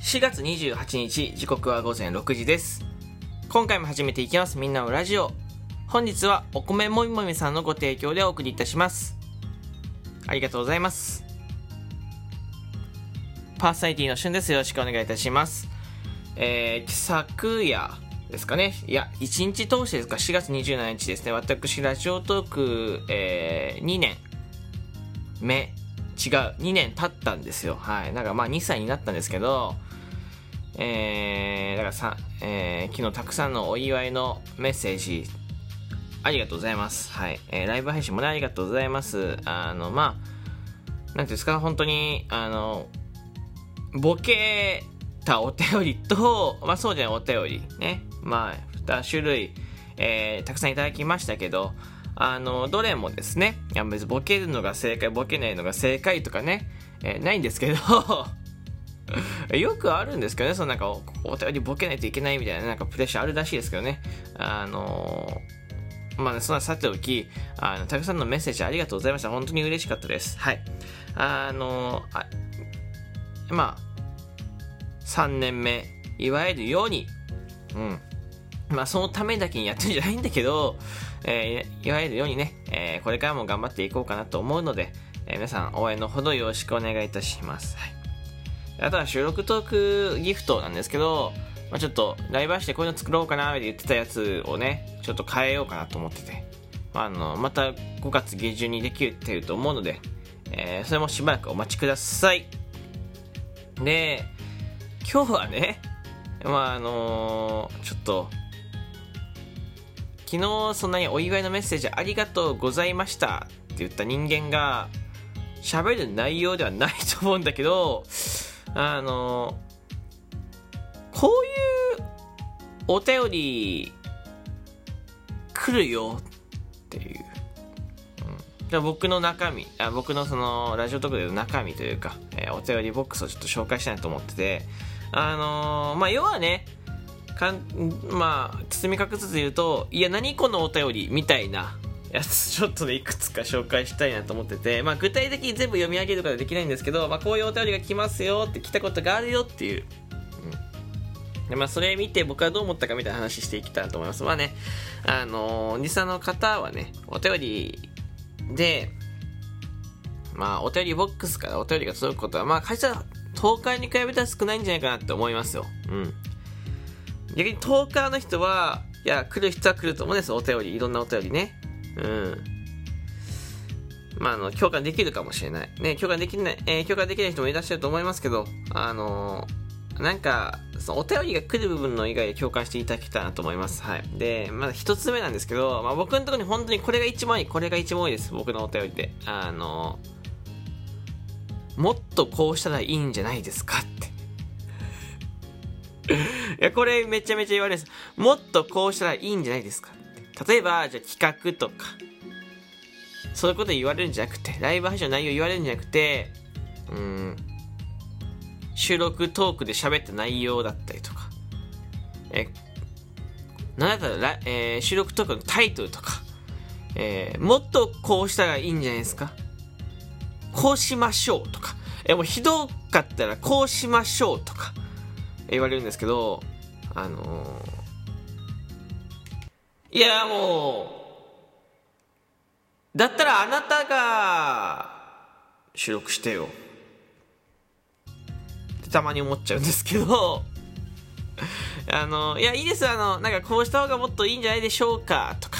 4月28日時刻は午前6時です。今回も始めていきます。みんなのラジオ。本日はお米もみもみさんのご提供でお送りいたします。ありがとうございます。パーソナリティのしゅんです。よろしくお願いいたします。えー、昨夜ですかね。いや、1日通してですか、4月27日ですね。私、ラジオトーク、えー、2年。目、違う、2年経ったんですよ。はい。なんかまあ2歳になったんですけど、えー、だからさ、えー、昨日たくさんのお祝いのメッセージ、ありがとうございます。はい。えー、ライブ配信もね、ありがとうございます。あの、まあ、なんていうんですか、本当に、あの、ボケたお便りと、まあそうじゃないお便りね。まあ、2種類、えー、たくさんいただきましたけど、あの、どれもですね、いや別にボケるのが正解、ボケないのが正解とかね、えー、ないんですけど よくあるんですけどね、そのなんかお、便りボケないといけないみたいな、なんかプレッシャーあるらしいですけどね。あのー、まあ、ね、そんなさておき、あの、たくさんのメッセージありがとうございました。本当に嬉しかったです。はい。あのー、あまあ、3年目、いわゆるように、うん。まあ、そのためだけにやってるんじゃないんだけど、えー、いわゆるようにね、えー、これからも頑張っていこうかなと思うので、えー、皆さん応援のほどよろしくお願いいたします。はい。あとは収録トークギフトなんですけど、まあ、ちょっとライブしてこういうの作ろうかなって言ってたやつをね、ちょっと変えようかなと思ってて、まあ、あの、また5月下旬にできてると思うので、えー、それもしばらくお待ちください。で、今日はね、まああのー、ちょっと、昨日そんなにお祝いのメッセージありがとうございましたって言った人間が、喋る内容ではないと思うんだけど、あの、こういうお便り来るよっていう。じゃ僕の中身あ、僕のそのラジオトークでの中身というか、えー、お便りボックスをちょっと紹介したいなと思ってて、あのー、まあ、要はね、かん、まあ、包み隠さず言うと、いや、何このお便りみたいなやつ、ちょっとでいくつか紹介したいなと思ってて、まあ、具体的に全部読み上げることはできないんですけど、まあ、こういうお便りが来ますよって来たことがあるよっていう。うん。で、まあ、それ見て僕はどう思ったかみたいな話していきたいなと思います。まあね、あのー、おじさんの方はね、お便りで、まあ、お便りボックスからお便りが届くことは、まあ、会社10日に比べたら少ないんじゃないかなって思いますよ。うん。逆に10日の人は、いや、来る人は来ると思うんですよ、お便り。いろんなお便りね。うん。まあ、あの、共感できるかもしれない。ね、共感できない、えー、共感できない人もいらっしゃると思いますけど、あのー、なんか、そのお便りが来る部分の以外で共感していただけたらなと思います。はい。で、まだ一つ目なんですけど、まあ僕のところに本当にこれが一番多い、これが一番多いです。僕のお便りで。あのーもっとこうしたらいいんじゃないですかって いや、これめちゃめちゃ言われるです。もっとこうしたらいいんじゃないですか例えば、じゃあ企画とか、そういうこと言われるんじゃなくて、ライブ配信の内容言われるんじゃなくて、うん、収録トークで喋った内容だったりとか、え、なんだったら、えー、収録トークのタイトルとか、えー、もっとこうしたらいいんじゃないですか。こうしましょうとか、え、もうひどかったらこうしましょうとか言われるんですけど、あのー、いやもう、だったらあなたが収録してよ。ってたまに思っちゃうんですけど、あの、いや、いいです、あの、なんかこうした方がもっといいんじゃないでしょうか、とか、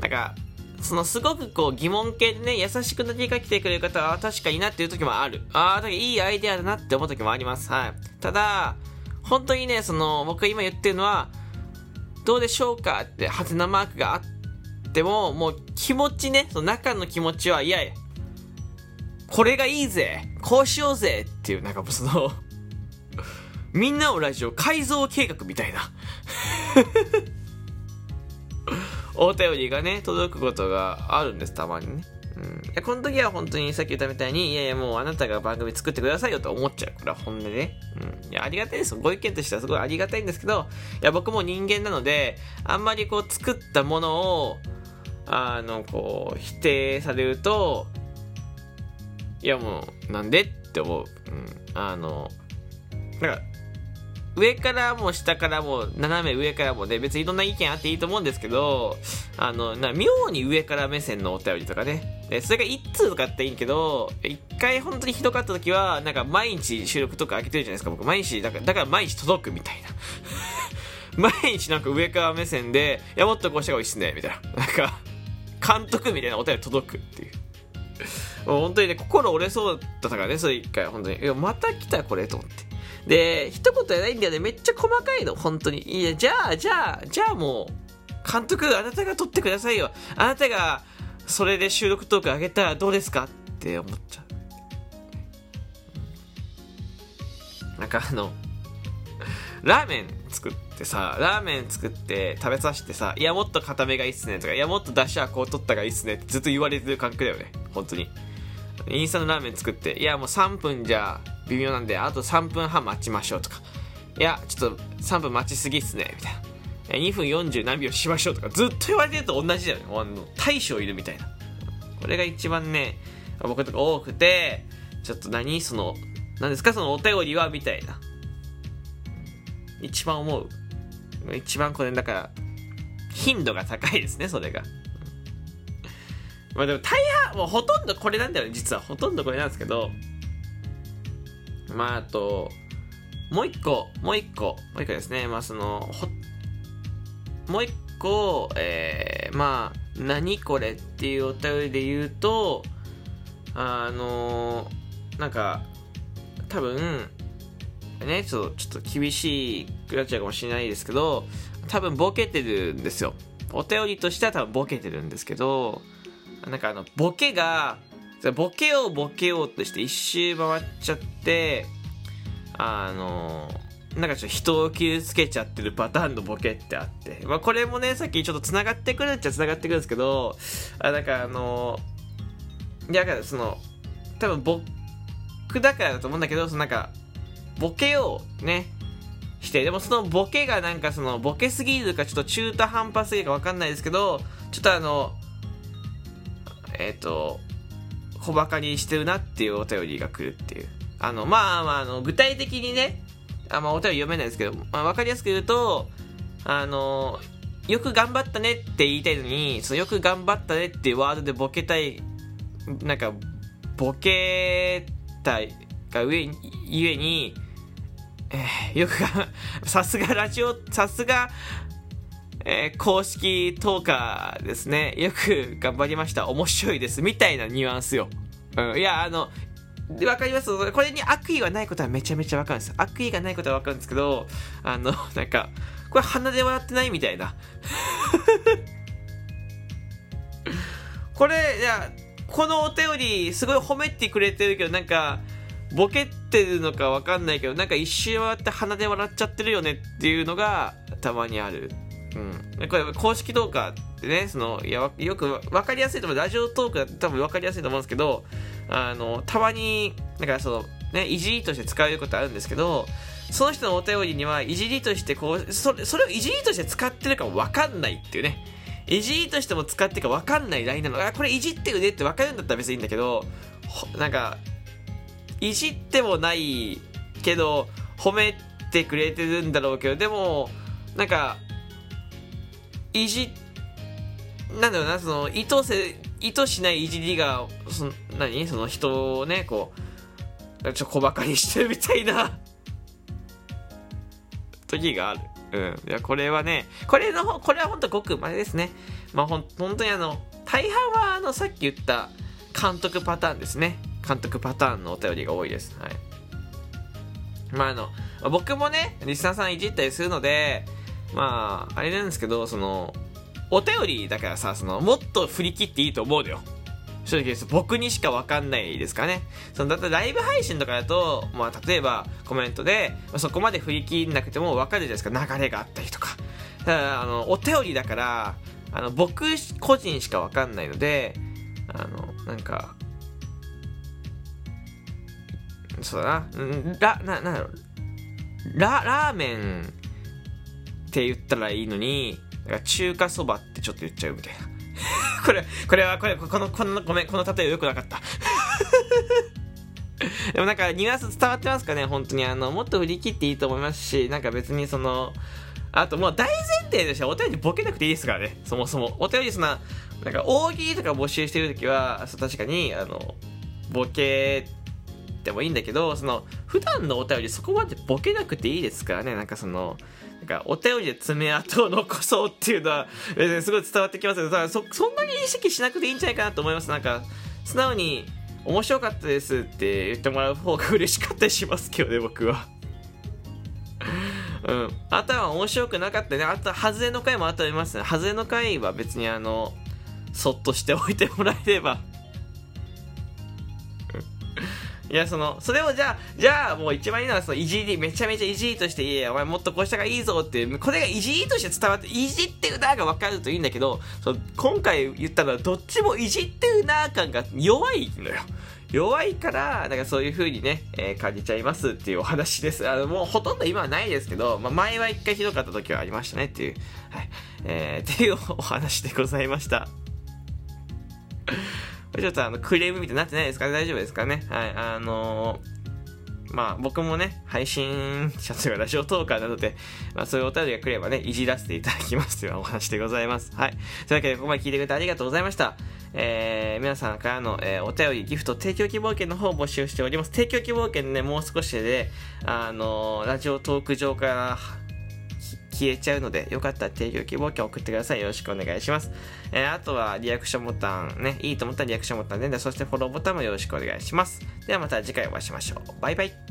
なんか、そのすごくこう疑問系でね、優しく投げかけてくれる方は確かになっていう時もある。ああ、いいアイデアだなって思う時もあります。はい。ただ、本当にね、その、僕が今言ってるのは、どうでしょうかって、ハテナマークがあっても、もう気持ちね、その中の気持ちは、いやいや、これがいいぜこうしようぜっていう、なんかそのみんなをラジオ改造計画みたいな お便りがね、届くことがあるんです、たまにね。うん。この時は本当にさっき言ったみたいに、いやいやもうあなたが番組作ってくださいよと思っちゃう。これは本音で。うん。いや、ありがたいですご意見としてはすごいありがたいんですけど、いや、僕も人間なので、あんまりこう作ったものを、あの、こう、否定されると、いやもう、なんでって思う。うん。あの、なんか上からも下からも斜め上からもね別にいろんな意見あっていいと思うんですけどあのな妙に上から目線のお便りとかね。でそれが1通とかっていいんけど1回本当にひどかった時はなんか毎日収録とか開けてるじゃないですか僕。毎日だからだから毎日届くみたいな。毎日なんか上から目線でいやもっとこうした方がいいっすねみたいな。なんか監督みたいなお便り届くっていう。もう本当にね心折れそうだったからねそれ一回本当にいやまた来たこれと思ってで、一言じゃないんだよね。めっちゃ細かいの、本当に。いや、じゃあ、じゃあ、じゃあもう、監督、あなたが撮ってくださいよ。あなたが、それで収録トーク上げたらどうですかって思っちゃう。なんかあの、ラーメン作ってってさ、ラーメン作って食べさせてさ、いや、もっと固めがいいっすねとか、いや、もっと出汁はこう取ったがいいっすねってずっと言われてる感覚だよね。本当に。インスタのラーメン作って、いや、もう3分じゃ微妙なんで、あと3分半待ちましょうとか、いや、ちょっと3分待ちすぎっすね、みたいな。2分40何秒しましょうとか、ずっと言われてると同じだよね。あの大将いるみたいな。これが一番ね、僕とか多くて、ちょっと何その、何ですかそのお便りはみたいな。一番思う。一番これ、だから、頻度が高いですね、それが。まあでも大半、もうほとんどこれなんだよね、実は。ほとんどこれなんですけど、まああと、もう一個、もう一個、もう一個ですね、まあその、もう一個、えー、まあ、何これっていうお便りで言うと、あのー、なんか、多分、ね、ちょっと、ちょっと厳しいくなっちゃうかもしれないですけど、多分ボケてるんですよ。お便りとしては多分ボケてるんですけど、なんかあの、ボケが、ボケようボケようとして一周回っちゃって、あのなんかちょっと人を傷つけちゃってるパターンのボケってあって、まあこれもね、さっきちょっと繋がってくるっちゃ繋がってくるんですけど、あなんかあのいや、だからその、多分僕だからだと思うんだけど、そのなんか、ボケをね、して、でもそのボケがなんかその、ボケすぎるかちょっと中途半端すぎるかわかんないですけど、ちょっとあの、えっ、ー、と、小バカにしてるなっていうお便りが来るっていう。あの、まあまあ、あの、具体的にね、あまあ、お便り読めないですけど、まあ、わかりやすく言うと、あの、よく頑張ったねって言いたいのに、そのよく頑張ったねっていうワードでボケたい、なんか、ボケたいが上に、ゆえに、えー、よくが、さすがラジオ、さすが、えー、公式トーカーですね。よく頑張りました。面白いです。みたいなニュアンスよ。うん。いや、あの、わかりますこれに悪意はないことはめちゃめちゃわかるんです。悪意がないことはわかるんですけど、あの、なんか、これ鼻で笑ってないみたいな。これ、いや、このお便り、すごい褒めてくれてるけど、なんか、ボケてるのかわかんないけど、なんか一周回って鼻で笑っちゃってるよねっていうのが、たまにある。うん。これ、公式トーカーってね、その、いや、よく分かりやすいと思う。ラジオトークだと多分分かりやすいと思うんですけど、あの、たまに、なんかその、ね、いじりとして使えることあるんですけど、その人のお便りには、いじりとしてこう、それ、それをいじりとして使ってるかも分かんないっていうね。いじりとしても使ってるか分かんない LINE なの。あ、これいじってるねって分かるんだったら別にいいんだけど、なんか、いじってもないけど、褒めてくれてるんだろうけど、でも、なんか、いじなんだろうなその意図せ意図しないいじりがその何？その人をねこうちょっと小バカにしてるみたいな 時がある。うん。いやこれはねこれのこれは本当ごくまれですね。まあほん本当にあの大半はあのさっき言った監督パターンですね。監督パターンのお便りが多いですはいまああの僕もねリスナーさんいじったりするのでまあ、あれなんですけど、その、お便りだからさ、その、もっと振り切っていいと思うのよ。正直です。僕にしかわかんないですかね。その、だってライブ配信とかだと、まあ、例えばコメントで、そこまで振り切んなくてもわかるじゃないですか。流れがあったりとか。ただ、あの、お便りだから、あの、僕個人しかわかんないので、あの、なんか、そうだな、んラ、な、なん、ラ、ラーメンって言ったらいいのに、中華そばってちょっと言っちゃうみたいな。これ、これは、これ、この、この、ごめん、この例えよくなかった。でもなんかニュアンス伝わってますかね？本当にあの、もっと振り切っていいと思いますし、なんか別にその、あともう大前提としてお便りボケなくていいですからね、そもそも。お便りそんな、なんか大喜利とか募集してるときは、確かに、あの、ボケてもいいんだけど、その、普段のお便りそこまでボケなくていいですからね、なんかその、なんかお便りで爪痕を残そうっていうのは、別にすごい伝わってきますけど、そそんなに意識しなくていいんじゃないかなと思います。なんか、素直に、面白かったですって言ってもらう方が嬉しかったりしますけどね、僕は。うん。あとは面白くなかったね。あと、外れの回もあとありますね。外れの回は別にあの、そっとしておいてもらえれば。いや、その、それをじゃあ、じゃあもう一番いいのは、その、いじり、めちゃめちゃいじりとして、いやお前もっとこうした方がいいぞって、これがいじりとして伝わって、いじってるなが分かるといいんだけど、その今回言ったのは、どっちもいじってるな感が弱いのよ。弱いから、なんかそういう風にね、えー、感じちゃいますっていうお話です。あの、もうほとんど今はないですけど、まあ、前は一回ひどかった時はありましたねっていう、はい、えー、っていうお話でございました。ちょっとあの、クレームみたいになってないですか？ね大丈夫ですかね？はい、あのーまあ僕もね、配信者というかラジオトーカーなので、まあそういうお便りが来ればね、いじらせていただきますという お話でございます。はい。というわけでここまで聞いてくれてありがとうございました。えー、皆さんからの、えー、お便り、ギフト、提供希望券の方を募集しております。提供希望券ね、もう少しで、あのー、ラジオトーク上から消えちゃうので、よかったら提供希望券送ってください。よろしくお願いします。えー、あとはリアクションボタンね、いいと思ったらリアクションボタンで、そしてフォローボタンもよろしくお願いします。ではまた次回お会いしましょう。バイバイ。